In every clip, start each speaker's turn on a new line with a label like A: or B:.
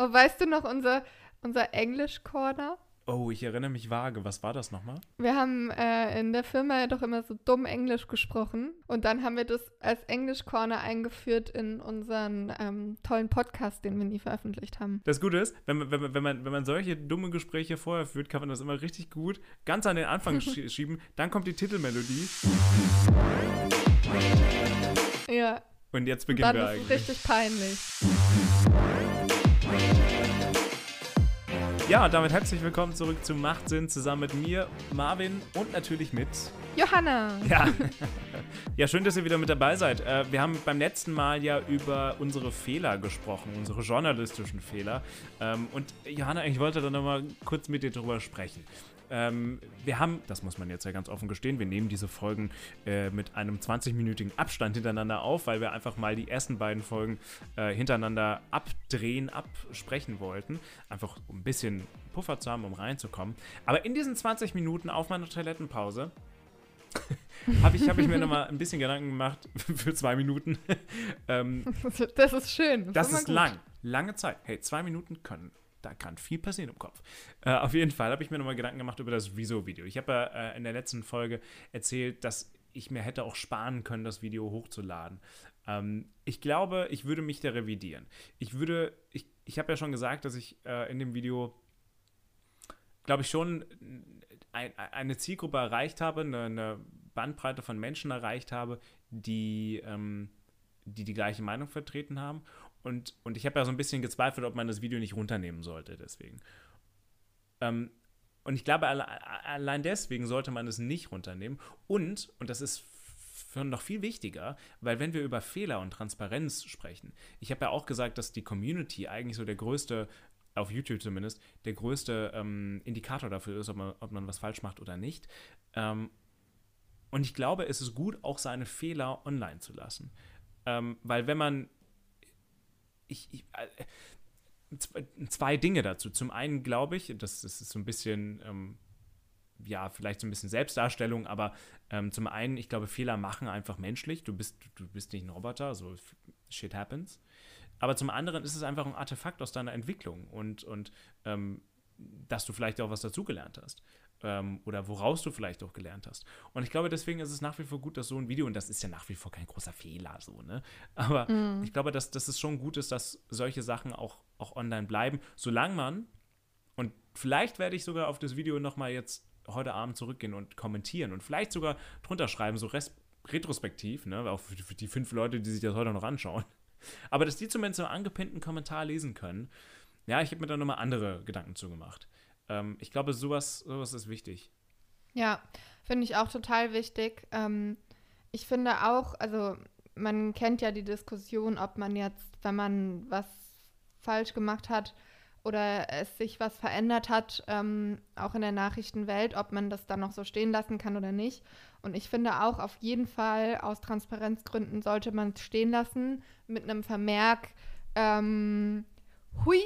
A: Oh, weißt du noch unser, unser Englisch-Corner?
B: Oh, ich erinnere mich vage. Was war das nochmal?
A: Wir haben äh, in der Firma ja doch immer so dumm Englisch gesprochen. Und dann haben wir das als Englisch-Corner eingeführt in unseren ähm, tollen Podcast, den wir nie veröffentlicht haben.
B: Das Gute ist, wenn man, wenn, man, wenn, man, wenn man solche dumme Gespräche vorher führt, kann man das immer richtig gut ganz an den Anfang schie schieben. Dann kommt die Titelmelodie.
A: Ja.
B: Und jetzt beginnen
A: Und dann
B: wir
A: ist
B: eigentlich.
A: richtig peinlich.
B: Ja, und damit herzlich willkommen zurück zu Machtsinn zusammen mit mir, Marvin und natürlich mit
A: Johanna!
B: Ja. ja, schön, dass ihr wieder mit dabei seid. Äh, wir haben beim letzten Mal ja über unsere Fehler gesprochen, unsere journalistischen Fehler. Ähm, und Johanna, ich wollte da nochmal kurz mit dir drüber sprechen. Ähm, wir haben, das muss man jetzt ja ganz offen gestehen, wir nehmen diese Folgen äh, mit einem 20-minütigen Abstand hintereinander auf, weil wir einfach mal die ersten beiden Folgen äh, hintereinander abdrehen, absprechen wollten. Einfach um ein bisschen Puffer zu haben, um reinzukommen. Aber in diesen 20 Minuten auf meiner Toilettenpause habe ich, hab ich mir nochmal ein bisschen Gedanken gemacht für zwei Minuten. ähm,
A: Das ist schön.
B: das
A: immer
B: ist
A: gut.
B: lang, lange Zeit. Hey, zwei Minuten können, da kann viel passieren im Kopf. Äh, auf jeden Fall habe ich mir nochmal Gedanken gemacht über das Wieso-Video. Ich habe ja äh, in der letzten Folge erzählt, dass ich mir hätte auch sparen können, das Video hochzuladen. Ähm, ich glaube, ich würde mich da revidieren. Ich würde, ich, ich habe ja schon gesagt, dass ich äh, in dem Video, glaube ich, schon ein, eine Zielgruppe erreicht habe, eine, eine Bandbreite von Menschen erreicht habe, die, ähm, die die gleiche Meinung vertreten haben. Und, und ich habe ja so ein bisschen gezweifelt, ob man das Video nicht runternehmen sollte, deswegen. Ähm, und ich glaube, alle, allein deswegen sollte man es nicht runternehmen. Und, und das ist noch viel wichtiger, weil wenn wir über Fehler und Transparenz sprechen, ich habe ja auch gesagt, dass die Community eigentlich so der größte, auf YouTube zumindest, der größte ähm, Indikator dafür ist, ob man, ob man was falsch macht oder nicht. Ähm, und ich glaube, es ist gut, auch seine Fehler online zu lassen. Ähm, weil wenn man ich, ich, äh, zwei Dinge dazu. Zum einen glaube ich, das, das ist so ein bisschen, ähm, ja, vielleicht so ein bisschen Selbstdarstellung, aber ähm, zum einen, ich glaube, Fehler machen einfach menschlich. Du bist, du bist nicht ein Roboter, so shit happens. Aber zum anderen ist es einfach ein Artefakt aus deiner Entwicklung und, und ähm, dass du vielleicht auch was dazugelernt hast. Ähm, oder woraus du vielleicht auch gelernt hast. Und ich glaube, deswegen ist es nach wie vor gut, dass so ein Video, und das ist ja nach wie vor kein großer Fehler, so, ne? Aber ich glaube, dass, dass es schon gut ist, dass solche Sachen auch, auch online bleiben, solange man, und vielleicht werde ich sogar auf das Video nochmal jetzt heute Abend zurückgehen und kommentieren und vielleicht sogar drunter schreiben, so res retrospektiv, ne? Auch für, für die fünf Leute, die sich das heute noch anschauen. Aber dass die zumindest einen angepinnten Kommentar lesen können, ja, ich habe mir da nochmal andere Gedanken zugemacht. Ähm, ich glaube, sowas, sowas ist wichtig.
A: Ja, finde ich auch total wichtig. Ähm, ich finde auch, also man kennt ja die Diskussion, ob man jetzt, wenn man was falsch gemacht hat oder es sich was verändert hat, ähm, auch in der Nachrichtenwelt, ob man das dann noch so stehen lassen kann oder nicht. Und ich finde auch, auf jeden Fall aus Transparenzgründen sollte man es stehen lassen mit einem Vermerk, ähm, hui,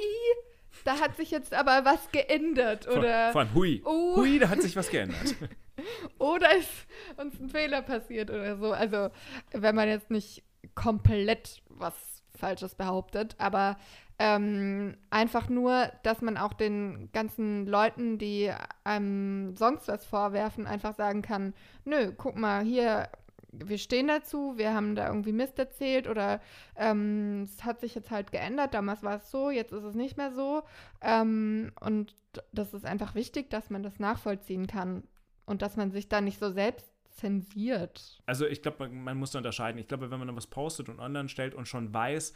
A: da hat sich jetzt aber was geändert
B: Vor,
A: oder
B: vor allem, hui.
A: Oh.
B: Hui, da hat sich was geändert.
A: oder ist uns ein Fehler passiert oder so. Also, wenn man jetzt nicht komplett was Falsches behauptet, aber ähm, einfach nur, dass man auch den ganzen Leuten, die einem sonst was vorwerfen, einfach sagen kann, nö, guck mal, hier, wir stehen dazu, wir haben da irgendwie Mist erzählt oder ähm, es hat sich jetzt halt geändert, damals war es so, jetzt ist es nicht mehr so. Ähm, und das ist einfach wichtig, dass man das nachvollziehen kann und dass man sich da nicht so selbst zensiert.
B: Also ich glaube, man, muss da unterscheiden. Ich glaube, wenn man was postet und online stellt und schon weiß,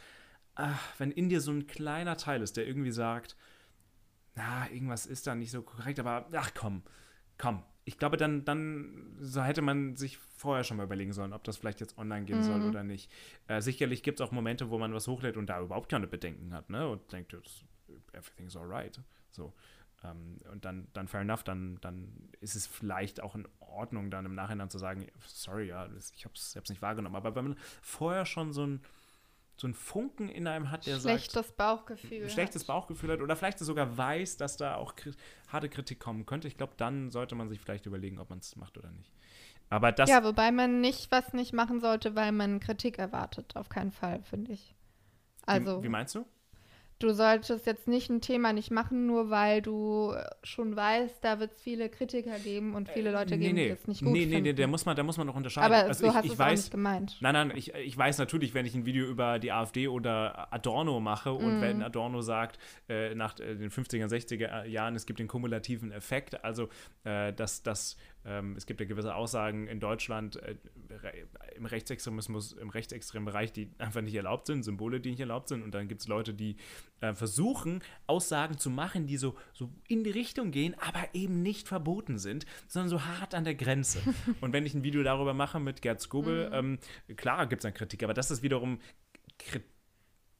B: ach, wenn in dir so ein kleiner Teil ist, der irgendwie sagt, na, irgendwas ist da nicht so korrekt, aber ach komm, komm. Ich glaube, dann, dann so hätte man sich vorher schon mal überlegen sollen, ob das vielleicht jetzt online gehen soll
A: Mhm.
B: oder nicht. Äh, sicherlich gibt es auch Momente, wo man was hochlädt und da überhaupt keine Bedenken hat, ne? Und denkt, everything's alright. So. Ähm, und dann, dann fair enough, dann, dann ist es vielleicht auch in Ordnung, dann im Nachhinein zu sagen, sorry, ja, ich habe es selbst nicht wahrgenommen. Aber wenn man vorher schon so ein, so ein Funken in einem hat, der sagt,
A: Schlechtes Bauchgefühl.
B: ein schlechtes
A: hat.
B: Bauchgefühl hat oder vielleicht sogar weiß, dass da auch kri harte Kritik kommen könnte, ich glaube, dann sollte man sich vielleicht überlegen, ob man es macht oder nicht. Aber das,
A: Ja, wobei man nicht was nicht machen sollte, weil man Kritik erwartet. Auf keinen Fall, finde ich. Also,
B: wie, wie meinst du?
A: Du solltest jetzt nicht ein Thema nicht machen, nur weil du schon weißt, da wird es viele Kritiker geben und viele Leute
B: Äh, nee,
A: geben,
B: nee.
A: die das nicht gut
B: nee,
A: finden.
B: nee, nee, da muss man, da muss man noch unterscheiden.
A: Aber
B: also
A: so
B: ich,
A: hast du es
B: weiß,
A: nicht gemeint.
B: Nein, nein, ich, ich weiß natürlich, wenn ich ein Video über die AfD oder Adorno mache und
A: Mhm.
B: wenn Adorno sagt, äh, nach äh, den 50er, 60er Jahren, es gibt den kumulativen Effekt, also äh, dass, dass ähm, es gibt ja gewisse Aussagen in Deutschland äh, im Rechtsextremismus, im rechtsextremen Bereich, die einfach nicht erlaubt sind, Symbole, die nicht erlaubt sind und dann gibt es Leute, die äh, versuchen, Aussagen zu machen, die so, so in die Richtung gehen, aber eben nicht verboten sind, sondern so hart an der Grenze. und wenn ich ein Video darüber mache mit Gerd Skobel, ähm, klar gibt es dann Kritik, aber das ist wiederum Kri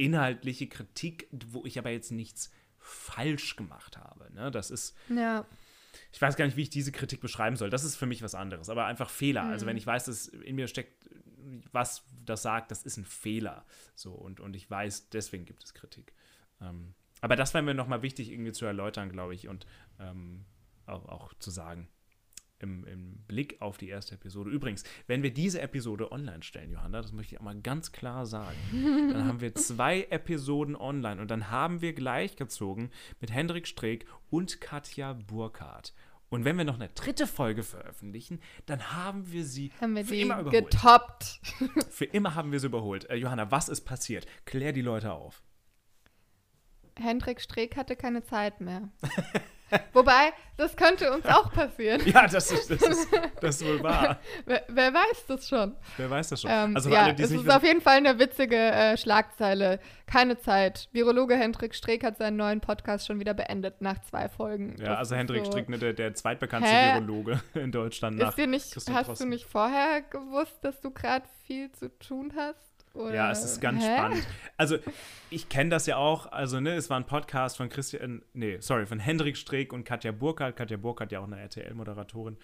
B: inhaltliche Kritik, wo ich aber jetzt nichts falsch gemacht habe. Ne? Das ist,
A: Ja.
B: Ich weiß gar nicht, wie ich diese Kritik beschreiben soll. Das ist für mich was anderes, aber einfach Fehler. Also wenn ich weiß, dass in mir steckt, was das sagt, das ist ein Fehler. So und, und ich weiß, deswegen gibt es Kritik. Ähm, aber das wäre mir nochmal wichtig, irgendwie zu erläutern, glaube ich, und ähm, auch, auch zu sagen. Im, Im Blick auf die erste Episode. Übrigens, wenn wir diese Episode online stellen, Johanna, das möchte ich auch mal ganz klar sagen, dann haben wir zwei Episoden online und dann haben wir gleichgezogen mit Hendrik Streeck und Katja Burkhardt. Und wenn wir noch eine dritte Folge veröffentlichen, dann haben wir sie
A: Haben wir
B: für immer überholt.
A: getoppt.
B: Für immer haben wir sie überholt. Äh, Johanna, was ist passiert? Klär die Leute auf.
A: Hendrik Streeck hatte keine Zeit mehr. Wobei, das könnte uns auch passieren.
B: Ja, das ist, das ist, das ist wohl wahr.
A: Wer, wer weiß das schon?
B: Wer weiß das schon.
A: Ähm,
B: also
A: ja,
B: alle,
A: es ist auf jeden Fall eine witzige äh, Schlagzeile. Keine Zeit. Virologe Hendrik Streeck hat seinen neuen Podcast schon wieder beendet nach zwei Folgen.
B: Ja,
A: Das
B: also Hendrik
A: so-
B: Streeck, ne, der, der zweitbekannteste
A: Hä?
B: Virologe in Deutschland nach
A: Ist dir nicht,
B: Christoph
A: hast
B: Drosten.
A: du nicht vorher gewusst, dass du gerade viel zu tun hast? Oder?
B: Ja, es ist ganz
A: Hä?
B: spannend. Also, ich kenne das ja auch. Also, ne, es war ein Podcast von Christian, nee, sorry, von Hendrik Streeck und Katja Burkhardt. Katja Burkhardt ja auch eine RTL-Moderatorin.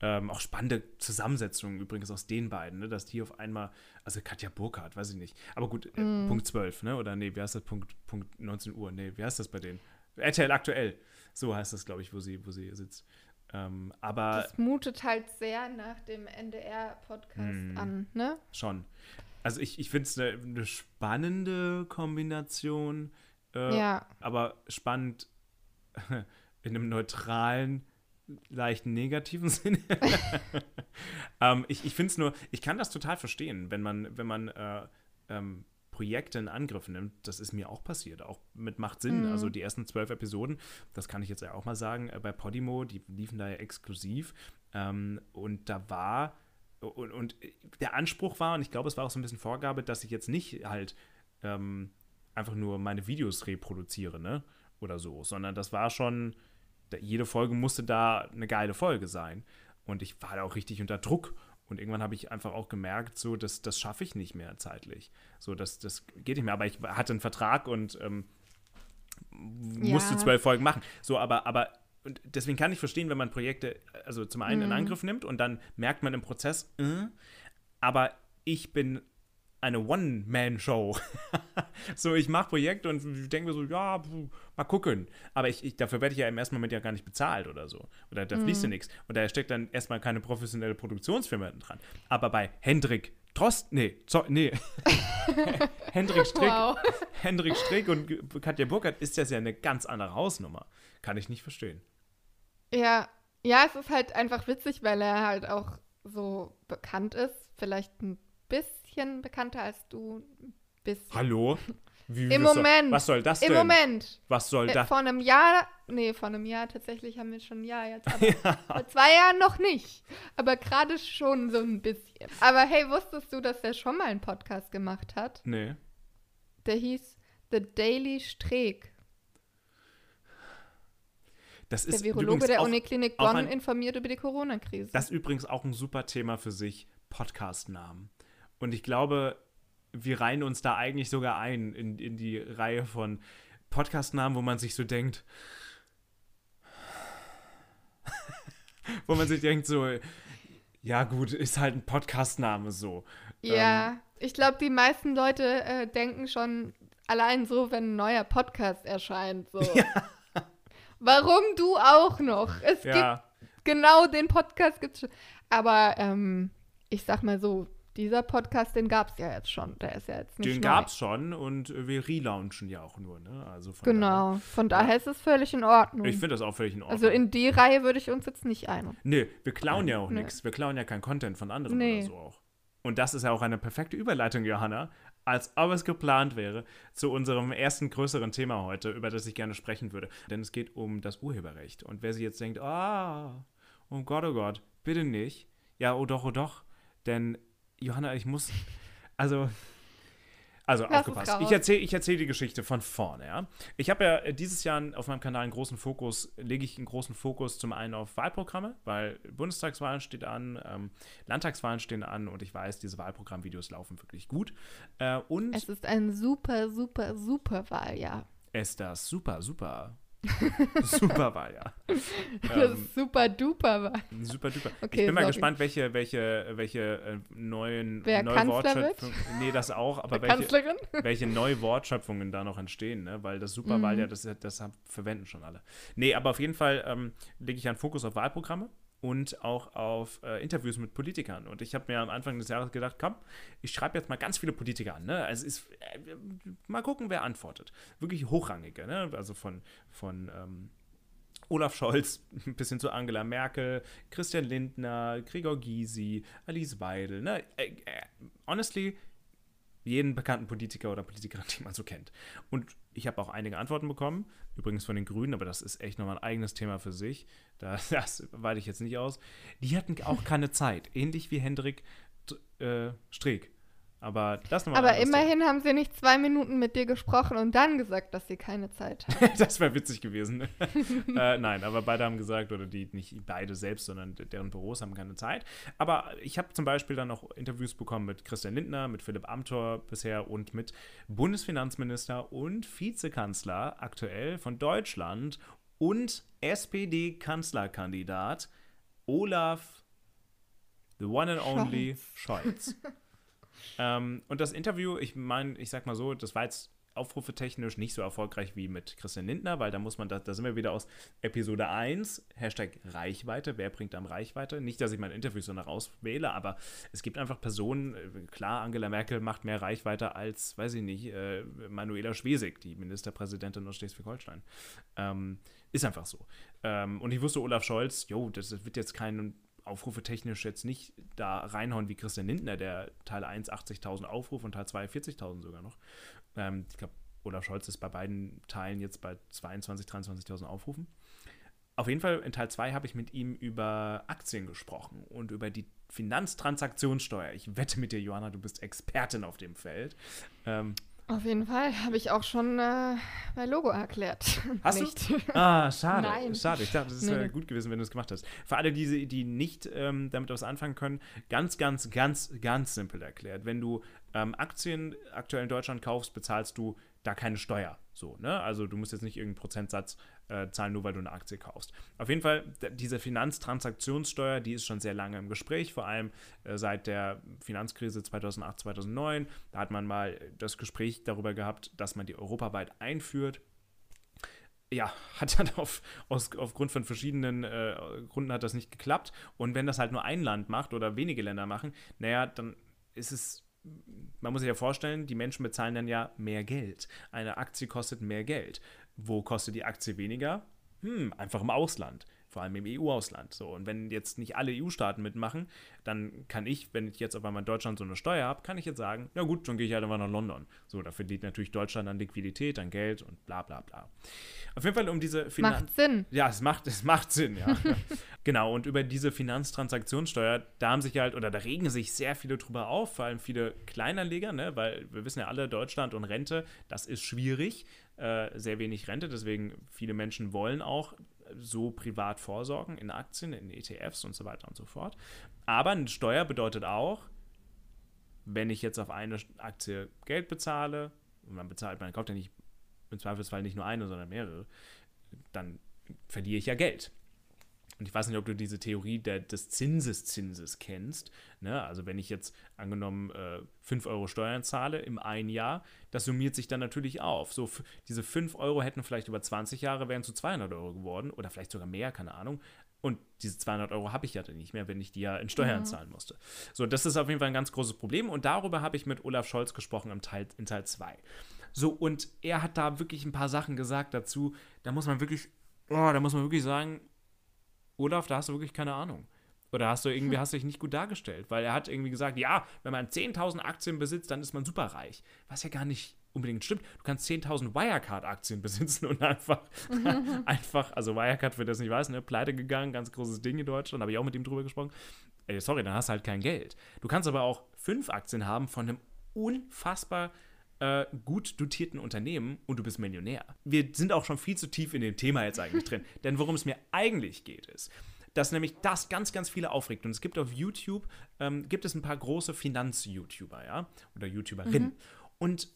B: Ähm, auch spannende Zusammensetzungen übrigens aus den beiden, ne, dass die auf einmal, also Katja Burkhardt, weiß ich nicht. Aber gut, äh,
A: Mhm.
B: Punkt 12, ne, oder nee, wie heißt das? Punkt, Punkt 19 Uhr, nee, wie heißt das bei denen? RTL aktuell. So heißt das, glaube ich, wo sie, wo sie sitzt. Ähm, aber
A: Das mutet halt sehr nach dem NDR-Podcast
B: Hm.
A: an, ne?
B: Schon. Also ich, ich finde es eine ne spannende Kombination, äh,
A: Ja.
B: aber spannend in einem neutralen, leichten negativen Sinne. ähm, ich ich finde es nur, ich kann das total verstehen, wenn man, wenn man äh, ähm, Projekte in Angriff nimmt. Das ist mir auch passiert, auch mit Macht Sinn.
A: Mhm.
B: Also die ersten zwölf Episoden, das kann ich jetzt ja auch mal sagen, äh, bei Podimo, die liefen da ja exklusiv. Ähm, und da war und, und der Anspruch war, und ich glaube, es war auch so ein bisschen Vorgabe, dass ich jetzt nicht halt ähm, einfach nur meine Videos reproduziere, ne? Oder so, sondern das war schon, jede Folge musste da eine geile Folge sein. Und ich war da auch richtig unter Druck. Und irgendwann habe ich einfach auch gemerkt, so, das, das schaffe ich nicht mehr zeitlich. So, das, das geht nicht mehr. Aber ich hatte einen Vertrag und ähm, musste
A: Ja.
B: zwölf Folgen machen. So, aber, aber und deswegen kann ich verstehen, wenn man Projekte, also zum einen in
A: Mhm.
B: Angriff nimmt und dann merkt man im Prozess, äh, aber ich bin eine One-Man-Show. so, ich mache Projekte und denke mir so, ja, puh, mal gucken. Aber ich, ich, dafür werde ich ja im ersten Moment ja gar nicht bezahlt oder so. Oder da fließt ja nichts. Und da steckt dann erstmal keine professionelle Produktionsfirma dran. Aber bei Hendrik Trost, nee, zo, nee. Hendrik Strick,
A: Wow.
B: Hendrik Strick und Katja Burkhardt ist das ja eine ganz andere Hausnummer. Kann ich nicht verstehen.
A: Ja, ja, es ist halt einfach witzig, weil er halt auch so bekannt ist. Vielleicht ein bisschen bekannter als du. Bisschen.
B: Hallo? Wie,
A: Im
B: was
A: Moment.
B: Soll, was soll das
A: Im
B: denn?
A: Moment.
B: Was soll
A: Äh,
B: das?
A: vor einem Jahr, nee, vor einem Jahr tatsächlich haben wir schon ein Jahr jetzt, aber vor zwei Jahren noch nicht. Aber gerade schon so ein bisschen. Aber hey, wusstest du, dass er schon mal einen Podcast gemacht hat?
B: Nee.
A: Der hieß The Daily Streeck.
B: Das
A: Der
B: ist
A: Virologe der Uniklinik Bonn
B: ein-
A: informiert über die Corona-Krise.
B: Das ist übrigens auch ein super Thema für sich, Podcast-Namen. Und ich glaube, wir reihen uns da eigentlich sogar ein in, in die Reihe von Podcast-Namen, wo man sich so denkt, wo man sich denkt so, ja gut, ist halt ein Podcast-Name so.
A: Ja,
B: Ähm.
A: ich glaube, die meisten Leute äh, denken schon allein so, wenn ein neuer Podcast erscheint. So. Warum du auch noch? Es
B: Ja,
A: gibt genau den Podcast gibt's schon. Aber ähm, ich sag mal so, dieser Podcast, den gab es ja jetzt schon. Der ist ja jetzt nicht
B: Den gab es schon und wir relaunchen ja auch nur, ne? Also von
A: Genau. Von daher ist es völlig in Ordnung.
B: Daher, ich finde das auch völlig in Ordnung.
A: also in die Reihe würde ich uns jetzt nicht ein.
B: Nee, wir klauen ja auch
A: Nee.
B: nichts. Wir klauen ja keinen Content von anderen
A: Nee.
B: oder so auch. Und das ist ja auch eine perfekte Überleitung, Johanna, als ob es geplant wäre, zu unserem ersten größeren Thema heute, über das ich gerne sprechen würde. Denn es geht um das Urheberrecht. Und wer sich jetzt denkt, ah, oh Gott, oh Gott, bitte nicht. Ja, oh doch, oh doch. Denn, Johanna, ich muss, also, also
A: es
B: aufgepasst. Ich erzähle ich erzähl die Geschichte von vorne, ja. Ich habe ja äh, dieses Jahr auf meinem Kanal einen großen Fokus, lege ich einen großen Fokus zum einen auf Wahlprogramme, weil Bundestagswahlen steht an, ähm, Landtagswahlen stehen an und ich weiß, diese Wahlprogrammvideos laufen wirklich gut. Äh, und
A: Es ist ein super, super, super Wahljahr.
B: ist das super, super, super Wahljahr.
A: Das
B: Ähm,
A: super duper Wahl.
B: Super duper.
A: Okay,
B: ich bin mal
A: sorry.
B: gespannt, welche, welche, welche äh, neuen
A: Wer
B: neue? Wortschöpfungen. Nee, das auch, aber welche,
A: Kanzlerin?
B: welche neue Wortschöpfungen da noch entstehen, ne? weil das Superwahl
A: Mhm.
B: ja, das, das verwenden schon alle. Nee, aber auf jeden Fall ähm, lege ich einen Fokus auf Wahlprogramme und auch auf äh, Interviews mit Politikern. Und ich habe mir am Anfang des Jahres gedacht, komm, ich schreibe jetzt mal ganz viele Politiker an. Ne? Also ist, äh, mal gucken, wer antwortet. Wirklich hochrangige, ne? also von, von ähm, Olaf Scholz bis hin zu Angela Merkel, Christian Lindner, Gregor Gysi, Alice Weidel. Ne? Äh, äh, honestly, jeden bekannten Politiker oder Politikerin, die man so kennt. Und ich habe auch einige Antworten bekommen, übrigens von den Grünen, aber das ist echt nochmal ein eigenes Thema für sich. Da, das weite ich jetzt nicht aus. Die hatten auch keine Zeit, ähnlich wie Hendrik äh, Streeck. Aber das nochmal
A: Aber
B: anderes Thema.
A: immerhin haben sie nicht zwei Minuten mit dir gesprochen und dann gesagt, dass sie keine Zeit haben.
B: das wäre witzig gewesen. äh, nein, aber beide haben gesagt, oder die nicht beide selbst, sondern deren Büros haben keine Zeit. Aber ich habe zum Beispiel dann noch Interviews bekommen mit Christian Lindner, mit Philipp Amthor bisher und mit Bundesfinanzminister und Vizekanzler aktuell von Deutschland und SPD-Kanzlerkandidat Olaf, the one and only Scholz. ähm, und das Interview, ich meine, ich sag mal so, das war jetzt aufrufetechnisch nicht so erfolgreich wie mit Christian Lindner, weil da muss man, da, da sind wir wieder aus Episode 1, Hashtag Reichweite, wer bringt am Reichweite? Nicht, dass ich mein Interview so nach auswähle, aber es gibt einfach Personen, äh, klar, Angela Merkel macht mehr Reichweite als, weiß ich nicht, äh, Manuela Schwesig, die Ministerpräsidentin aus Schleswig-Holstein. Ähm, ist einfach so. Ähm, und ich wusste, Olaf Scholz, jo, das wird jetzt kein Aufrufe technisch jetzt nicht da reinhauen wie Christian Lindner, der Teil 1 80.000 Aufrufe und Teil 2 40.000 sogar noch. Ähm, ich glaube, Olaf Scholz ist bei beiden Teilen jetzt bei 22.000, 23.000 Aufrufen. Auf jeden Fall in Teil 2 habe ich mit ihm über Aktien gesprochen und über die Finanztransaktionssteuer. Ich wette mit dir, Johanna, du bist Expertin auf dem Feld. Ähm,
A: Auf jeden Fall habe ich auch schon äh, bei Logo erklärt.
B: Hast du?
A: nicht.
B: Ah, schade.
A: Nein.
B: Schade. Ich dachte, das wäre
A: nee.
B: gut gewesen, wenn du es gemacht hast. Für alle, die, die nicht ähm, damit was anfangen können, ganz, ganz, ganz, ganz simpel erklärt. Wenn du ähm, Aktien aktuell in Deutschland kaufst, bezahlst du da keine Steuer. So, ne? Also du musst jetzt nicht irgendeinen Prozentsatz äh, zahlen, nur weil du eine Aktie kaufst. Auf jeden Fall, diese Finanztransaktionssteuer, die ist schon sehr lange im Gespräch, vor allem äh, seit der Finanzkrise 2008, 2009. Da hat man mal das Gespräch darüber gehabt, dass man die europaweit einführt ja, hat dann auf, aus, aufgrund von verschiedenen äh, Gründen hat das nicht geklappt. Und wenn das halt nur ein Land macht oder wenige Länder machen, naja, dann ist es, man muss sich ja vorstellen, die Menschen bezahlen dann ja mehr Geld. Eine Aktie kostet mehr Geld. Wo kostet die Aktie weniger? Hm, einfach im Ausland. Vor allem im EU-Ausland. So, und wenn jetzt nicht alle EU-Staaten mitmachen, dann kann ich, wenn ich jetzt auf einmal in Deutschland so eine Steuer habe, kann ich jetzt sagen, na gut, dann gehe ich halt einfach nach London. So, da verdient natürlich Deutschland an Liquidität, an Geld und bla bla bla. Auf jeden Fall um diese Finanz...
A: Macht Sinn.
B: Ja, es macht, es macht Sinn, ja. genau, und über diese Finanztransaktionssteuer, da haben sich halt, oder da regen sich sehr viele drüber auf, vor allem viele Kleinanleger, ne, weil wir wissen ja alle, Deutschland und Rente, das ist schwierig, äh, sehr wenig Rente, deswegen viele Menschen wollen auch so privat vorsorgen in Aktien, in ETFs und so weiter und so fort. Aber eine Steuer bedeutet auch, wenn ich jetzt auf eine Aktie Geld bezahle, und man bezahlt, man kauft ja nicht im Zweifelsfall nicht nur eine, sondern mehrere, dann verliere ich ja Geld. Und ich weiß nicht, ob du diese Theorie der, des Zinseszinses kennst. Ne? Also wenn ich jetzt angenommen äh, 5 Euro Steuern zahle im ein Jahr, das summiert sich dann natürlich auf. So, diese 5 Euro hätten vielleicht über 20 Jahre, wären zu 200 Euro geworden oder vielleicht sogar mehr, keine Ahnung. Und diese 200 Euro habe ich ja dann nicht mehr, wenn ich die ja in Steuern mhm. zahlen musste. So, das ist auf jeden Fall ein ganz großes Problem. Und darüber habe ich mit Olaf Scholz gesprochen im Teil, in Teil 2. So, und er hat da wirklich ein paar Sachen gesagt dazu. Da muss man wirklich, oh, da muss man wirklich sagen, Olaf, da hast du wirklich keine Ahnung. Oder hast du irgendwie, hast du dich nicht gut dargestellt? Weil er hat irgendwie gesagt, ja, wenn man 10.000 Aktien besitzt, dann ist man superreich. Was ja gar nicht unbedingt stimmt. Du kannst 10.000 Wirecard-Aktien besitzen und einfach, einfach, also Wirecard, für das nicht weiß, ne, pleite gegangen, ganz großes Ding in Deutschland, habe ich auch mit ihm drüber gesprochen. Ey, sorry, dann hast du halt kein Geld. Du kannst aber auch fünf Aktien haben von einem unfassbar äh, gut dotierten Unternehmen und du bist Millionär. Wir sind auch schon viel zu tief in dem Thema jetzt eigentlich drin. Denn worum es mir eigentlich geht, ist, dass nämlich das ganz, ganz viele aufregt. Und es gibt auf YouTube, ähm, gibt es ein paar große Finanz-YouTuber, ja, oder YouTuberinnen. Mhm. Und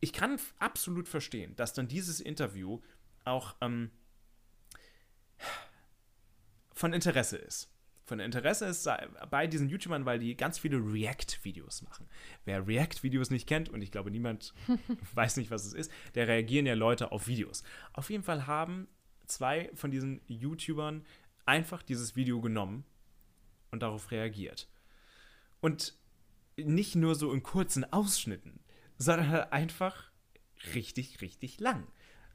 B: ich kann absolut verstehen, dass dann dieses Interview auch ähm, von Interesse ist. Von Interesse ist bei diesen YouTubern, weil die ganz viele React-Videos machen. Wer React-Videos nicht kennt, und ich glaube, niemand weiß nicht, was es ist, der reagieren ja Leute auf Videos. Auf jeden Fall haben zwei von diesen YouTubern einfach dieses Video genommen und darauf reagiert. Und nicht nur so in kurzen Ausschnitten, sondern halt einfach richtig, richtig lang.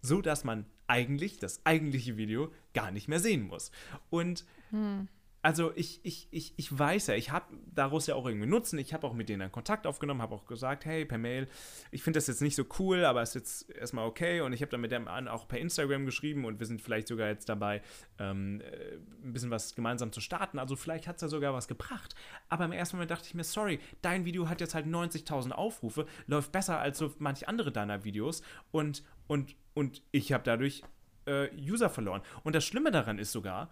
B: So dass man eigentlich das eigentliche Video gar nicht mehr sehen muss. Und hm also ich, ich, ich, ich weiß ja, ich habe daraus ja auch irgendwie Nutzen. Ich habe auch mit denen einen Kontakt aufgenommen, habe auch gesagt, hey, per Mail, ich finde das jetzt nicht so cool, aber es ist jetzt erstmal okay. Und ich habe dann mit dem auch per Instagram geschrieben und wir sind vielleicht sogar jetzt dabei, ähm, äh, ein bisschen was gemeinsam zu starten. Also vielleicht hat es ja sogar was gebracht. Aber im ersten Moment dachte ich mir, sorry, dein Video hat jetzt halt 90.000 Aufrufe, läuft besser als so manche andere deiner Videos und, und, und ich habe dadurch äh, User verloren. Und das Schlimme daran ist sogar,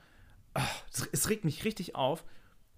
B: es regt mich richtig auf.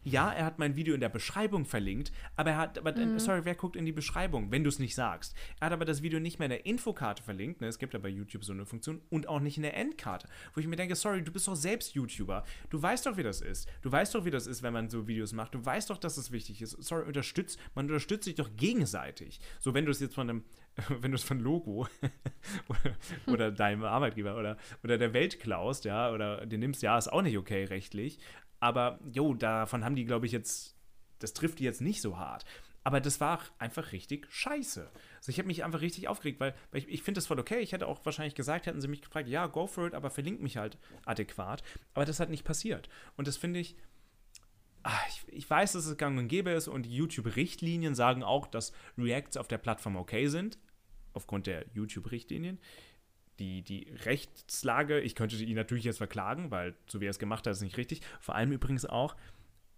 B: Ja, er hat mein Video in der Beschreibung verlinkt, aber er hat, aber, mhm. sorry, wer guckt in die Beschreibung, wenn du es nicht sagst? Er hat aber das Video nicht mehr in der Infokarte verlinkt, ne? es gibt ja bei YouTube so eine Funktion, und auch nicht in der Endkarte, wo ich mir denke, sorry, du bist doch selbst YouTuber, du weißt doch, wie das ist, du weißt doch, wie das ist, wenn man so Videos macht, du weißt doch, dass es wichtig ist, sorry, unterstützt, man unterstützt sich doch gegenseitig. So, wenn du es jetzt von einem wenn du es von Logo oder, oder, deinem Arbeitgeber oder, oder der Welt klaust, ja, oder den nimmst, ja, ist auch nicht okay rechtlich. Aber jo, davon haben die, glaube ich, jetzt, das trifft die jetzt nicht so hart. Aber das war einfach richtig scheiße. Also ich habe mich einfach richtig aufgeregt, weil, weil ich, ich finde das voll okay. Ich hätte auch wahrscheinlich gesagt, hätten sie mich gefragt, ja, go for it, aber verlink mich halt adäquat. Aber das hat nicht passiert. Und das finde ich, ach, ich, ich, weiß, dass es gang und gäbe ist und die YouTube-Richtlinien sagen auch, dass Reacts auf der Plattform okay sind aufgrund der YouTube-Richtlinien. Die, die Rechtslage, ich könnte ihn natürlich jetzt verklagen, weil so wie er es gemacht hat, ist nicht richtig. Vor allem übrigens auch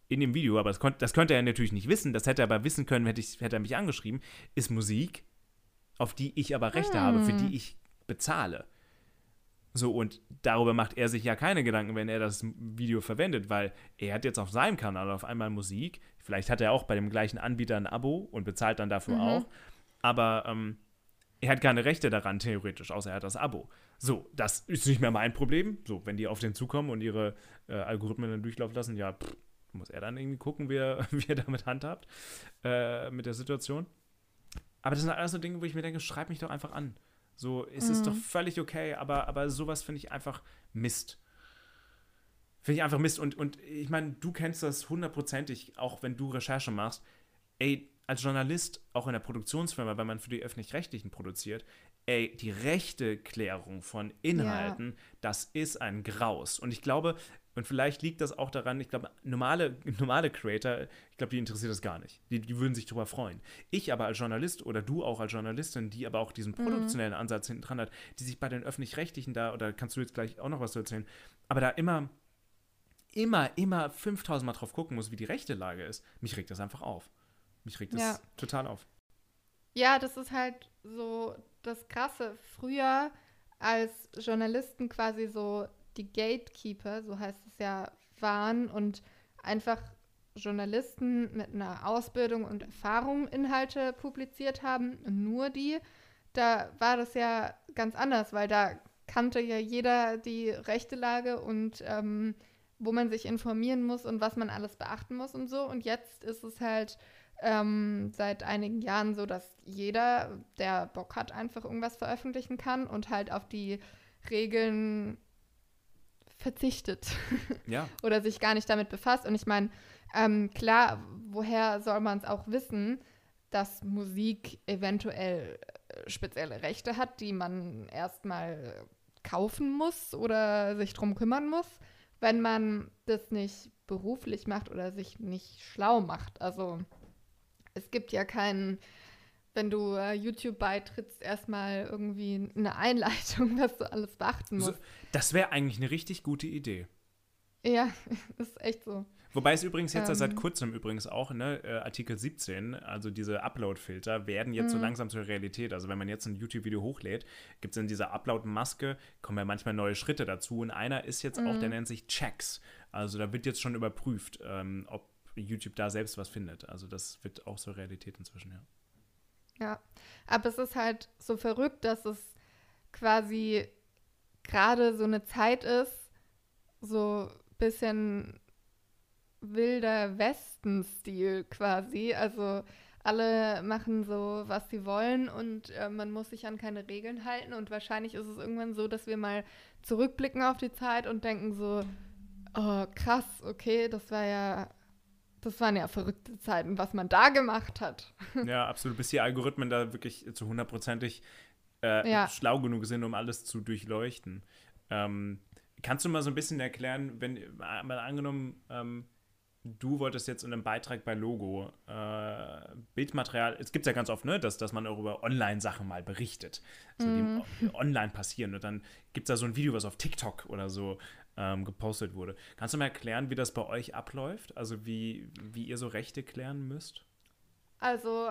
B: in dem Video, aber das, konnt, das könnte er natürlich nicht wissen, das hätte er aber wissen können, hätte, ich, hätte er mich angeschrieben, ist Musik, auf die ich aber Rechte hm. habe, für die ich bezahle. So, und darüber macht er sich ja keine Gedanken, wenn er das Video verwendet, weil er hat jetzt auf seinem Kanal auf einmal Musik. Vielleicht hat er auch bei dem gleichen Anbieter ein Abo und bezahlt dann dafür mhm. auch. Aber ähm, er hat keine Rechte daran, theoretisch, außer er hat das Abo. So, das ist nicht mehr mein Problem. So, wenn die auf den zukommen und ihre äh, Algorithmen dann durchlaufen lassen, ja, pff, muss er dann irgendwie gucken, wie er, wie er damit handhabt, äh, mit der Situation. Aber das sind alles so Dinge, wo ich mir denke, schreib mich doch einfach an. So, es mhm. ist doch völlig okay, aber, aber sowas finde ich einfach Mist. Finde ich einfach Mist. Und, und ich meine, du kennst das hundertprozentig, auch wenn du Recherche machst. Ey, als Journalist, auch in der Produktionsfirma, wenn man für die Öffentlich-Rechtlichen produziert, ey, die rechte Klärung von Inhalten, ja. das ist ein Graus. Und ich glaube, und vielleicht liegt das auch daran, ich glaube, normale, normale Creator, ich glaube, die interessiert das gar nicht. Die, die würden sich darüber freuen. Ich aber als Journalist oder du auch als Journalistin, die aber auch diesen mhm. produktionellen. Ansatz hinten dran hat, die sich bei den Öffentlich-Rechtlichen da, oder kannst du jetzt gleich auch noch was zu erzählen, aber da immer, immer, immer 5000 Mal drauf gucken muss, wie die rechte Lage ist, mich regt das einfach auf. Mich regt das ja. total auf.
A: Ja, das ist halt so das Krasse. Früher als Journalisten quasi so die Gatekeeper, so heißt es ja, waren und einfach Journalisten mit einer Ausbildung und Erfahrung Inhalte publiziert haben, nur die, da war das ja ganz anders, weil da kannte ja jeder die rechte Lage und ähm, wo man sich informieren muss und was man alles beachten muss und so. Und jetzt ist es halt ähm, seit einigen Jahren so, dass jeder, der Bock hat, einfach irgendwas veröffentlichen kann und halt auf die Regeln verzichtet.
B: Ja.
A: Oder sich gar nicht damit befasst. Und ich meine, ähm, klar, woher soll man es auch wissen, dass Musik eventuell äh, spezielle Rechte hat, die man erstmal kaufen muss oder sich drum kümmern muss, wenn man das nicht beruflich macht oder sich nicht schlau macht. Also es gibt ja keinen, wenn du äh, YouTube beitrittst, erstmal irgendwie eine Einleitung, was du alles beachten musst. So,
B: das wäre eigentlich eine richtig gute Idee.
A: Ja, ist echt so.
B: Wobei es übrigens jetzt ähm, seit kurzem übrigens auch, ne, äh, Artikel 17, also diese Upload-Filter, werden jetzt so mhm. langsam zur Realität. Also wenn man jetzt ein YouTube-Video hochlädt, gibt es in dieser Upload-Maske, kommen ja manchmal neue Schritte dazu. Und einer ist jetzt auch, der mhm. nennt sich Checks. Also da wird jetzt schon überprüft, ähm, ob YouTube da selbst was findet. Also das wird auch zur Realität inzwischen, ja.
A: Ja, aber es ist halt so verrückt, dass es quasi gerade so eine Zeit ist, so ein bisschen wilder Westen-Stil quasi. Also alle machen so, was sie wollen und äh, man muss sich an keine Regeln halten. Und wahrscheinlich ist es irgendwann so, dass wir mal zurückblicken auf die Zeit und denken so, oh krass, okay, das war ja, das waren ja verrückte Zeiten, was man da gemacht hat.
B: Ja, absolut, bis die Algorithmen da wirklich zu hundertprozentig äh, ja. schlau genug sind, um alles zu durchleuchten. Ähm, kannst du mal so ein bisschen erklären, wenn mal angenommen, ähm, du wolltest jetzt in einem Beitrag bei Logo äh, Bildmaterial, es gibt ja ganz oft, ne, dass, dass man auch über Online-Sachen mal berichtet, so, die mhm. online passieren. Und dann gibt es da so ein Video, was auf TikTok oder so ähm, gepostet wurde. Kannst du mal erklären, wie das bei euch abläuft? Also wie, wie ihr so Rechte klären müsst?
A: Also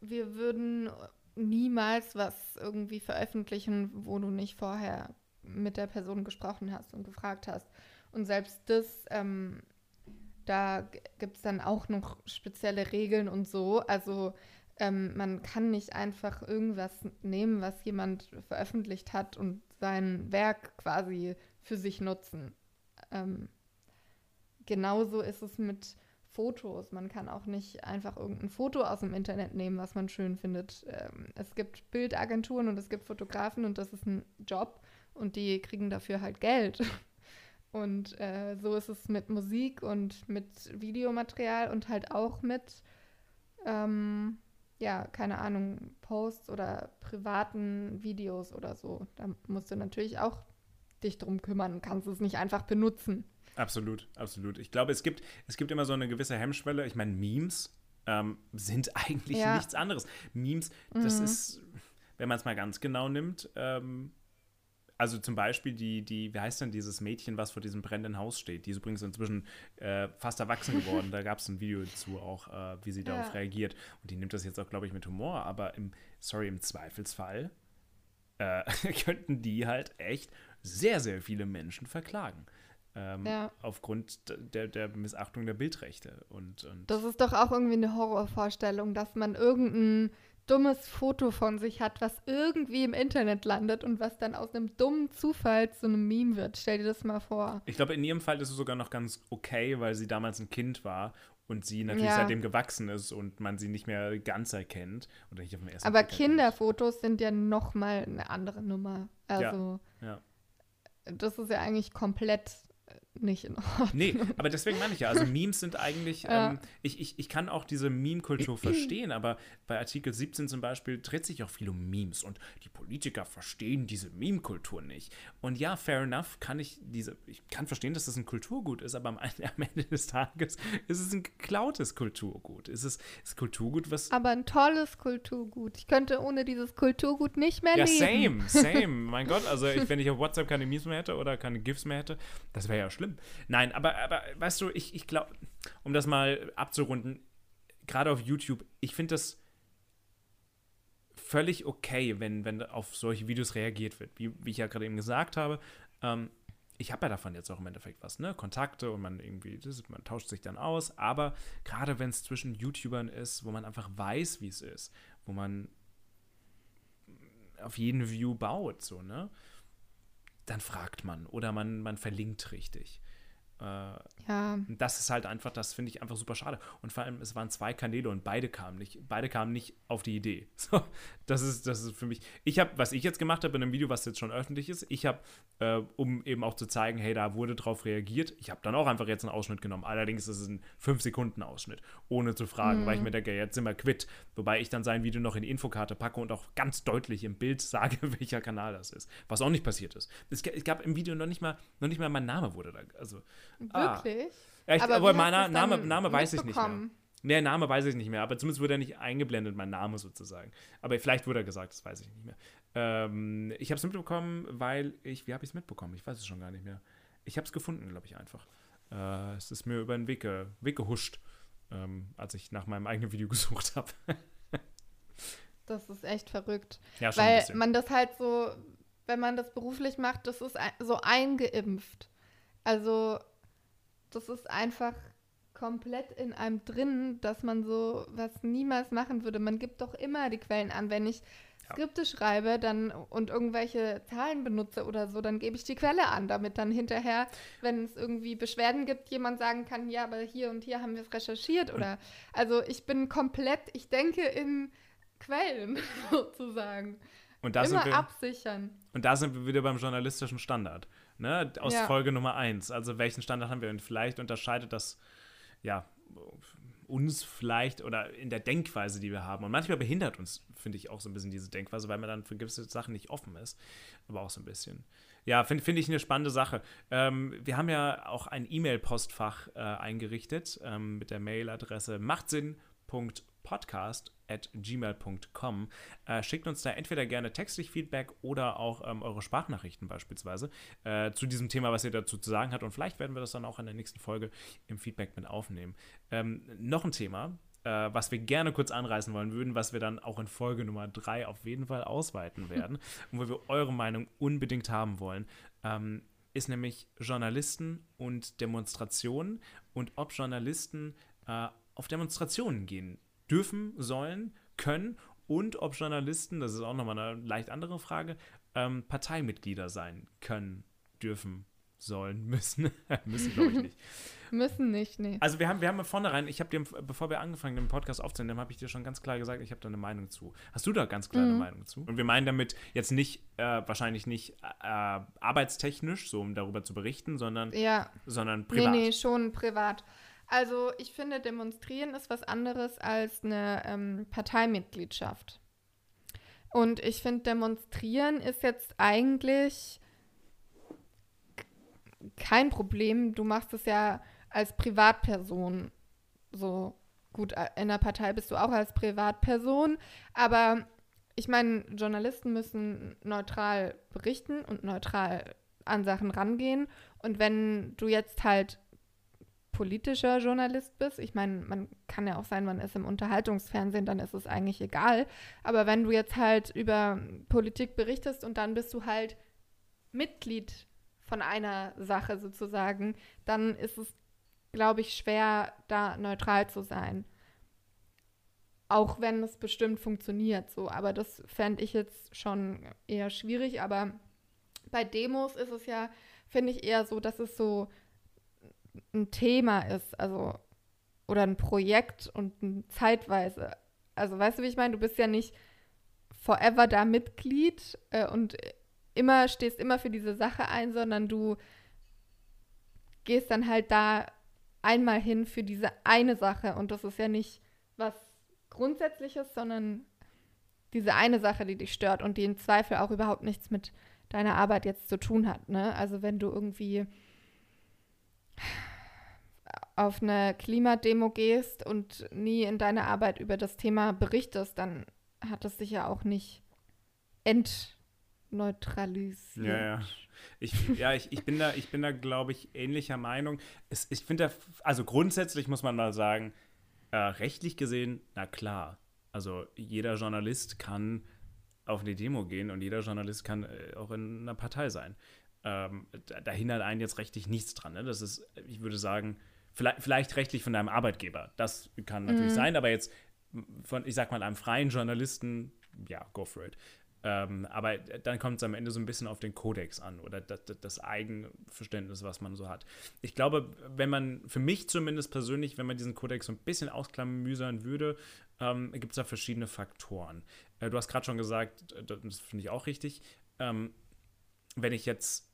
A: wir würden niemals was irgendwie veröffentlichen, wo du nicht vorher mit der Person gesprochen hast und gefragt hast. Und selbst das ähm, da gibt es dann auch noch spezielle Regeln und so. Also ähm, man kann nicht einfach irgendwas nehmen, was jemand veröffentlicht hat und sein Werk quasi für sich nutzen. Ähm, genauso ist es mit Fotos. Man kann auch nicht einfach irgendein Foto aus dem Internet nehmen, was man schön findet. Ähm, es gibt Bildagenturen und es gibt Fotografen und das ist ein Job und die kriegen dafür halt Geld. Und äh, so ist es mit Musik und mit Videomaterial und halt auch mit, ähm, ja, keine Ahnung, Posts oder privaten Videos oder so. Da musst du natürlich auch dich drum kümmern, kannst es nicht einfach benutzen.
B: Absolut, absolut. Ich glaube, es gibt, es gibt immer so eine gewisse Hemmschwelle. Ich meine, Memes ähm, sind eigentlich ja. nichts anderes. Memes, das mhm. ist, wenn man es mal ganz genau nimmt, ähm, also zum Beispiel die, die, wie heißt denn dieses Mädchen, was vor diesem brennenden Haus steht? Die ist übrigens inzwischen äh, fast erwachsen geworden. da gab es ein Video dazu auch, äh, wie sie ja. darauf reagiert. Und die nimmt das jetzt auch, glaube ich, mit Humor. Aber im, sorry, im Zweifelsfall äh, könnten die halt echt sehr, sehr viele Menschen verklagen. Ähm, ja. Aufgrund der, der Missachtung der Bildrechte. Und, und
A: das ist doch auch irgendwie eine Horrorvorstellung, dass man irgendeinen dummes Foto von sich hat, was irgendwie im Internet landet und was dann aus einem dummen Zufall zu einem Meme wird. Stell dir das mal vor.
B: Ich glaube, in ihrem Fall ist es sogar noch ganz okay, weil sie damals ein Kind war und sie natürlich ja. seitdem gewachsen ist und man sie nicht mehr ganz erkennt. Oder nicht auf dem
A: ersten Aber Kinderfotos sind ja noch mal eine andere Nummer. Also
B: ja. ja.
A: das ist ja eigentlich komplett nicht in Ordnung.
B: Nee, aber deswegen meine ich ja, also Memes sind eigentlich, ja. ähm, ich, ich, ich kann auch diese Meme-Kultur verstehen, aber bei Artikel 17 zum Beispiel dreht sich auch viel um Memes und die Politiker verstehen diese Meme-Kultur nicht. Und ja, fair enough, kann ich diese, ich kann verstehen, dass das ein Kulturgut ist, aber am, am Ende des Tages ist es ein geklautes Kulturgut. Ist es ist Kulturgut, was.
A: Aber ein tolles Kulturgut. Ich könnte ohne dieses Kulturgut nicht mehr
B: ja,
A: leben.
B: Ja, same, same. mein Gott, also ich, wenn ich auf WhatsApp keine Memes mehr hätte oder keine GIFs mehr hätte, das wäre ja schlimm schlimm. Nein, aber, aber weißt du, ich, ich glaube, um das mal abzurunden, gerade auf YouTube, ich finde das völlig okay, wenn, wenn auf solche Videos reagiert wird. Wie, wie ich ja gerade eben gesagt habe, ähm, ich habe ja davon jetzt auch im Endeffekt was, ne? Kontakte und man irgendwie, das, man tauscht sich dann aus, aber gerade wenn es zwischen YouTubern ist, wo man einfach weiß, wie es ist, wo man auf jeden View baut, so, ne? Dann fragt man oder man, man verlinkt richtig. Äh, ja. Das ist halt einfach, das finde ich einfach super schade. Und vor allem, es waren zwei Kanäle und beide kamen nicht, beide kamen nicht auf die Idee. So, das ist, das ist für mich. Ich habe, was ich jetzt gemacht habe in einem Video, was jetzt schon öffentlich ist, ich habe, äh, um eben auch zu zeigen, hey, da wurde drauf reagiert, ich habe dann auch einfach jetzt einen Ausschnitt genommen. Allerdings ist es ein 5-Sekunden-Ausschnitt, ohne zu fragen, mhm. weil ich mir denke, jetzt sind wir quitt. Wobei ich dann sein Video noch in die Infokarte packe und auch ganz deutlich im Bild sage, welcher Kanal das ist. Was auch nicht passiert ist. Es, es gab im Video noch nicht mal, noch nicht mal mein Name wurde da. Also.
A: Wirklich?
B: Ah. Ja, ich, aber, aber mein Name, Name weiß ich nicht mehr. Nee, Name weiß ich nicht mehr, aber zumindest wurde er nicht eingeblendet, mein Name sozusagen. Aber vielleicht wurde er gesagt, das weiß ich nicht mehr. Ähm, ich habe es mitbekommen, weil ich, wie habe ich es mitbekommen? Ich weiß es schon gar nicht mehr. Ich habe es gefunden, glaube ich einfach. Äh, es ist mir über den Weg, ge, Weg gehuscht, ähm, als ich nach meinem eigenen Video gesucht habe.
A: das ist echt verrückt. Ja, schon weil man das halt so, wenn man das beruflich macht, das ist so eingeimpft. Also, das ist einfach komplett in einem drin, dass man so was niemals machen würde. Man gibt doch immer die Quellen an. Wenn ich ja. Skripte schreibe dann und irgendwelche Zahlen benutze oder so, dann gebe ich die Quelle an, damit dann hinterher, wenn es irgendwie Beschwerden gibt, jemand sagen kann, ja, aber hier und hier haben wir es recherchiert oder also ich bin komplett, ich denke in Quellen sozusagen.
B: Und da
A: Immer
B: wir,
A: absichern.
B: Und da sind wir wieder beim journalistischen Standard. Ne? Aus ja. Folge Nummer 1. Also welchen Standard haben wir? Und vielleicht unterscheidet das ja, uns vielleicht oder in der Denkweise, die wir haben. Und manchmal behindert uns, finde ich, auch so ein bisschen diese Denkweise, weil man dann für gewisse Sachen nicht offen ist. Aber auch so ein bisschen. Ja, finde find ich eine spannende Sache. Ähm, wir haben ja auch ein E-Mail-Postfach äh, eingerichtet ähm, mit der Mailadresse machtsinn.de podcast at gmail.com. Äh, schickt uns da entweder gerne textlich Feedback oder auch ähm, eure Sprachnachrichten beispielsweise äh, zu diesem Thema, was ihr dazu zu sagen habt. Und vielleicht werden wir das dann auch in der nächsten Folge im Feedback mit aufnehmen. Ähm, noch ein Thema, äh, was wir gerne kurz anreißen wollen würden, was wir dann auch in Folge Nummer 3 auf jeden Fall ausweiten werden und wo wir eure Meinung unbedingt haben wollen. Ähm, ist nämlich Journalisten und Demonstrationen und ob Journalisten äh, auf Demonstrationen gehen dürfen, sollen, können und ob Journalisten, das ist auch nochmal eine leicht andere Frage, ähm, Parteimitglieder sein können, dürfen, sollen, müssen. müssen, glaube ich nicht.
A: müssen nicht, nee.
B: Also wir haben, wir haben vornherein, ich habe dir, bevor wir angefangen den Podcast aufzunehmen, habe ich dir schon ganz klar gesagt, ich habe da eine Meinung zu. Hast du da ganz klar mhm. eine Meinung zu? Und wir meinen damit jetzt nicht, äh, wahrscheinlich nicht äh, arbeitstechnisch, so um darüber zu berichten, sondern,
A: ja.
B: sondern privat.
A: Nee, nee, schon privat. Also ich finde, demonstrieren ist was anderes als eine ähm, Parteimitgliedschaft. Und ich finde, demonstrieren ist jetzt eigentlich kein Problem. Du machst es ja als Privatperson so. Gut, in der Partei bist du auch als Privatperson, aber ich meine, Journalisten müssen neutral berichten und neutral an Sachen rangehen. Und wenn du jetzt halt politischer Journalist bist, ich meine, man kann ja auch sein, man ist im Unterhaltungsfernsehen, dann ist es eigentlich egal. Aber wenn du jetzt halt über Politik berichtest und dann bist du halt Mitglied von einer Sache sozusagen, dann ist es, glaube ich, schwer, da neutral zu sein. Auch wenn es bestimmt funktioniert so. Aber das fände ich jetzt schon eher schwierig. Aber bei Demos ist es ja, finde ich, eher so, dass es so ein Thema ist, also oder ein Projekt und ein zeitweise. Also weißt du, wie ich meine? Du bist ja nicht forever da Mitglied äh, und immer stehst immer für diese Sache ein, sondern du gehst dann halt da einmal hin für diese eine Sache und das ist ja nicht was Grundsätzliches, sondern diese eine Sache, die dich stört und die im Zweifel auch überhaupt nichts mit deiner Arbeit jetzt zu tun hat. Ne? Also wenn du irgendwie auf eine Klimademo gehst und nie in deiner Arbeit über das Thema berichtest, dann hat es sich ja auch nicht entneutralisiert.
B: Ja, ja. Ich, ja, ich, ich bin da, ich bin da, glaube ich, ähnlicher Meinung. Es, ich finde, also grundsätzlich muss man mal sagen, äh, rechtlich gesehen, na klar. Also jeder Journalist kann auf eine Demo gehen und jeder Journalist kann äh, auch in einer Partei sein. Ähm, da, da, hindert einen jetzt rechtlich nichts dran. Ne? Das ist, ich würde sagen, vielleicht, vielleicht rechtlich von deinem Arbeitgeber. Das kann natürlich mhm. sein, aber jetzt von, ich sag mal, einem freien Journalisten, ja, go for it. Ähm, aber dann kommt es am Ende so ein bisschen auf den Kodex an oder das, das, Eigenverständnis, was man so hat. Ich glaube, wenn man, für mich zumindest persönlich, wenn man diesen Kodex so ein bisschen ausklamüsern würde, ähm, gibt es da verschiedene Faktoren. Äh, du hast gerade schon gesagt, das finde ich auch richtig, ähm, wenn ich jetzt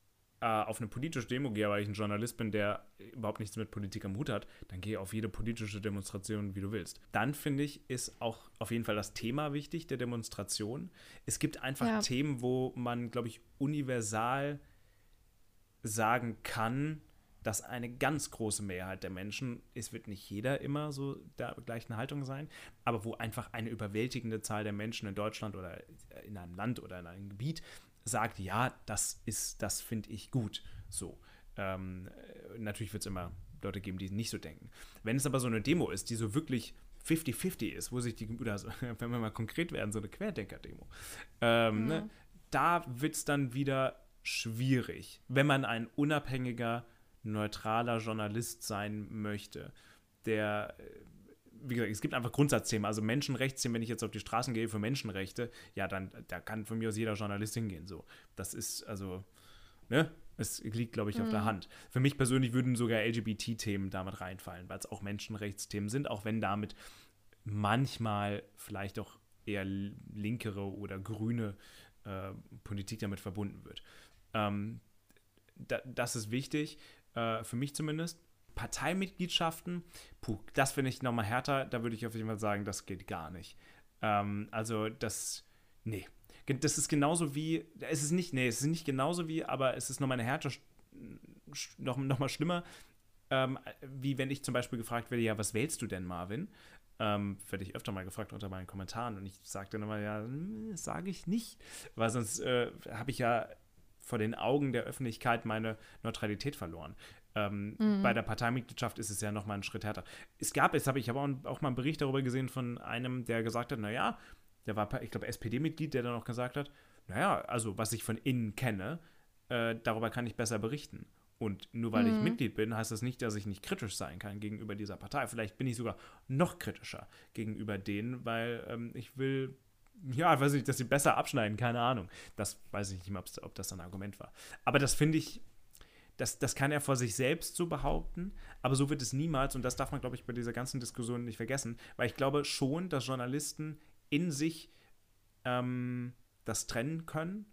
B: äh, auf eine politische Demo gehe, weil ich ein Journalist bin, der überhaupt nichts mit Politik am Hut hat, dann gehe auf jede politische Demonstration, wie du willst. Dann finde ich, ist auch auf jeden Fall das Thema wichtig der Demonstration. Es gibt einfach ja. Themen, wo man, glaube ich, universal sagen kann, dass eine ganz große Mehrheit der Menschen, es wird nicht jeder immer so der gleichen Haltung sein, aber wo einfach eine überwältigende Zahl der Menschen in Deutschland oder in einem Land oder in einem Gebiet sagt, ja, das ist, das finde ich gut. So. Ähm, natürlich wird es immer Leute geben, die nicht so denken. Wenn es aber so eine Demo ist, die so wirklich 50-50 ist, wo sich die, oder so, wenn wir mal konkret werden, so eine Querdenker-Demo, ähm, mhm. ne, da wird es dann wieder schwierig, wenn man ein unabhängiger, neutraler Journalist sein möchte, der äh, wie gesagt, es gibt einfach Grundsatzthemen. Also Menschenrechtsthemen, wenn ich jetzt auf die Straßen gehe für Menschenrechte, ja, dann da kann von mir aus jeder Journalist hingehen. So. Das ist, also, ne? Es liegt, glaube ich, mhm. auf der mhm. Hand. Für mich persönlich würden sogar LGBT-Themen damit reinfallen, weil es auch Menschenrechtsthemen sind, auch wenn damit manchmal vielleicht auch eher linkere oder grüne äh, Politik damit verbunden wird. Ähm, da, das ist wichtig, äh, für mich zumindest. Parteimitgliedschaften, puh, das finde ich nochmal härter. Da würde ich auf jeden Fall sagen, das geht gar nicht. Ähm, also das, nee. Das ist genauso wie, es ist nicht, nee, es ist nicht genauso wie, aber es ist nochmal eine Härte, noch, noch mal schlimmer, ähm, wie wenn ich zum Beispiel gefragt werde, ja, was wählst du denn, Marvin? Ähm, werde ich öfter mal gefragt unter meinen Kommentaren und ich sage dann immer, ja, hm, sage ich nicht, weil sonst äh, habe ich ja vor den Augen der Öffentlichkeit meine Neutralität verloren. Ähm, mhm. Bei der Parteimitgliedschaft ist es ja nochmal ein Schritt härter. Es gab, jetzt habe ich aber auch, auch, mal einen Bericht darüber gesehen von einem, der gesagt hat, naja, der war, ich glaube, SPD-Mitglied, der dann auch gesagt hat, naja, also was ich von innen kenne, äh, darüber kann ich besser berichten. Und nur weil mhm. ich Mitglied bin, heißt das nicht, dass ich nicht kritisch sein kann gegenüber dieser Partei. Vielleicht bin ich sogar noch kritischer gegenüber denen, weil ähm, ich will, ja, weiß ich, dass sie besser abschneiden, keine Ahnung. Das weiß ich nicht mehr, ob das ein Argument war. Aber das finde ich das, das kann er vor sich selbst so behaupten, aber so wird es niemals, und das darf man, glaube ich, bei dieser ganzen Diskussion nicht vergessen, weil ich glaube schon, dass Journalisten in sich ähm, das trennen können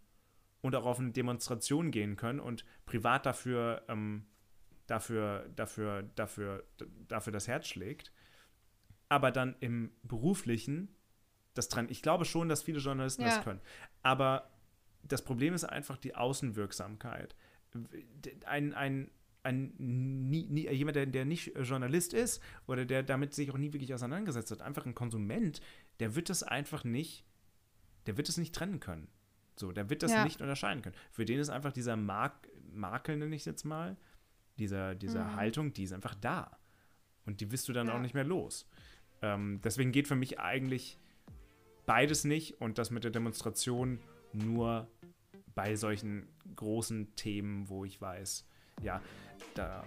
B: und auch auf eine Demonstration gehen können und privat dafür, ähm, dafür, dafür, dafür, dafür das Herz schlägt, aber dann im beruflichen das trennen. Ich glaube schon, dass viele Journalisten ja. das können, aber das Problem ist einfach die Außenwirksamkeit ein, ein, ein nie, nie, jemand, der, der nicht Journalist ist oder der damit sich auch nie wirklich auseinandergesetzt hat, einfach ein Konsument, der wird das einfach nicht, der wird es nicht trennen können. So, der wird das ja. nicht unterscheiden können. Für den ist einfach dieser Mark, Makel, nenne ich es jetzt mal, dieser, diese mhm. Haltung, die ist einfach da. Und die wirst du dann ja. auch nicht mehr los. Ähm, deswegen geht für mich eigentlich beides nicht und das mit der Demonstration nur bei solchen großen Themen, wo ich weiß, ja, da,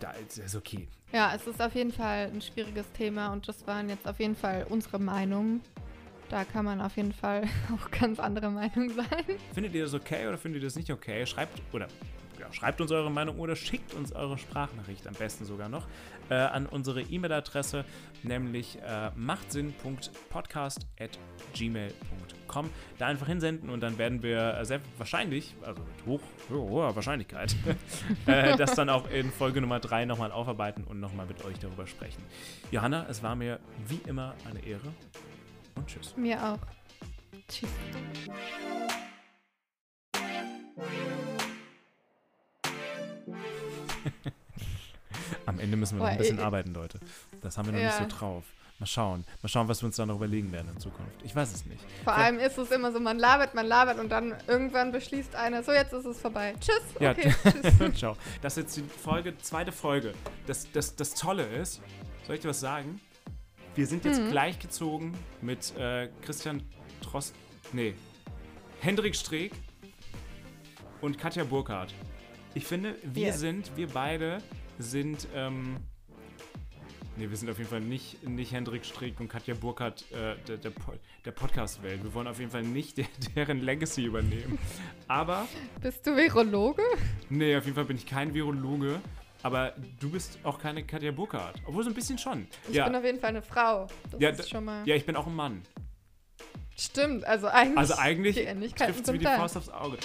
B: da ist es okay.
A: Ja, es ist auf jeden Fall ein schwieriges Thema und das waren jetzt auf jeden Fall unsere Meinungen. Da kann man auf jeden Fall auch ganz andere Meinungen sein.
B: Findet ihr das okay oder findet ihr das nicht okay? Schreibt oder ja, schreibt uns eure Meinung oder schickt uns eure Sprachnachricht am besten sogar noch äh, an unsere E-Mail-Adresse, nämlich äh, machtsinn.podcast.gmail.com. Da einfach hinsenden und dann werden wir sehr wahrscheinlich, also mit hoch, hoher Wahrscheinlichkeit, äh, das dann auch in Folge Nummer 3 nochmal aufarbeiten und nochmal mit euch darüber sprechen. Johanna, es war mir wie immer eine Ehre und tschüss.
A: Mir auch. Tschüss.
B: Am Ende müssen wir noch ein bisschen arbeiten, Leute. Das haben wir noch ja. nicht so drauf. Mal schauen. Mal schauen, was wir uns da noch überlegen werden in Zukunft. Ich weiß es nicht.
A: Vor Vielleicht allem ist es immer so, man labert, man labert und dann irgendwann beschließt einer, so jetzt ist es vorbei. Tschüss. Ja, okay,
B: tschüss. Ciao. Das ist jetzt die Folge, zweite Folge. Das, das, das Tolle ist, soll ich dir was sagen? Wir sind jetzt mhm. gleichgezogen mit äh, Christian Trost, nee, Hendrik Streeck und Katja Burkhardt. Ich finde, wir yeah. sind, wir beide sind, ähm, Nee, wir sind auf jeden Fall nicht, nicht Hendrik Strick und Katja Burkhardt äh, der, der, der Podcast-Welt. Wir wollen auf jeden Fall nicht der, deren Legacy übernehmen. Aber.
A: Bist du Virologe?
B: Nee, auf jeden Fall bin ich kein Virologe. Aber du bist auch keine Katja Burkhardt. Obwohl so ein bisschen schon.
A: Ich
B: ja.
A: bin auf jeden Fall eine Frau. Das
B: ja,
A: ist schon mal.
B: Ja, ich bin auch ein Mann.
A: Stimmt, also eigentlich.
B: Also eigentlich trifft es wie die. Faust aufs Auge.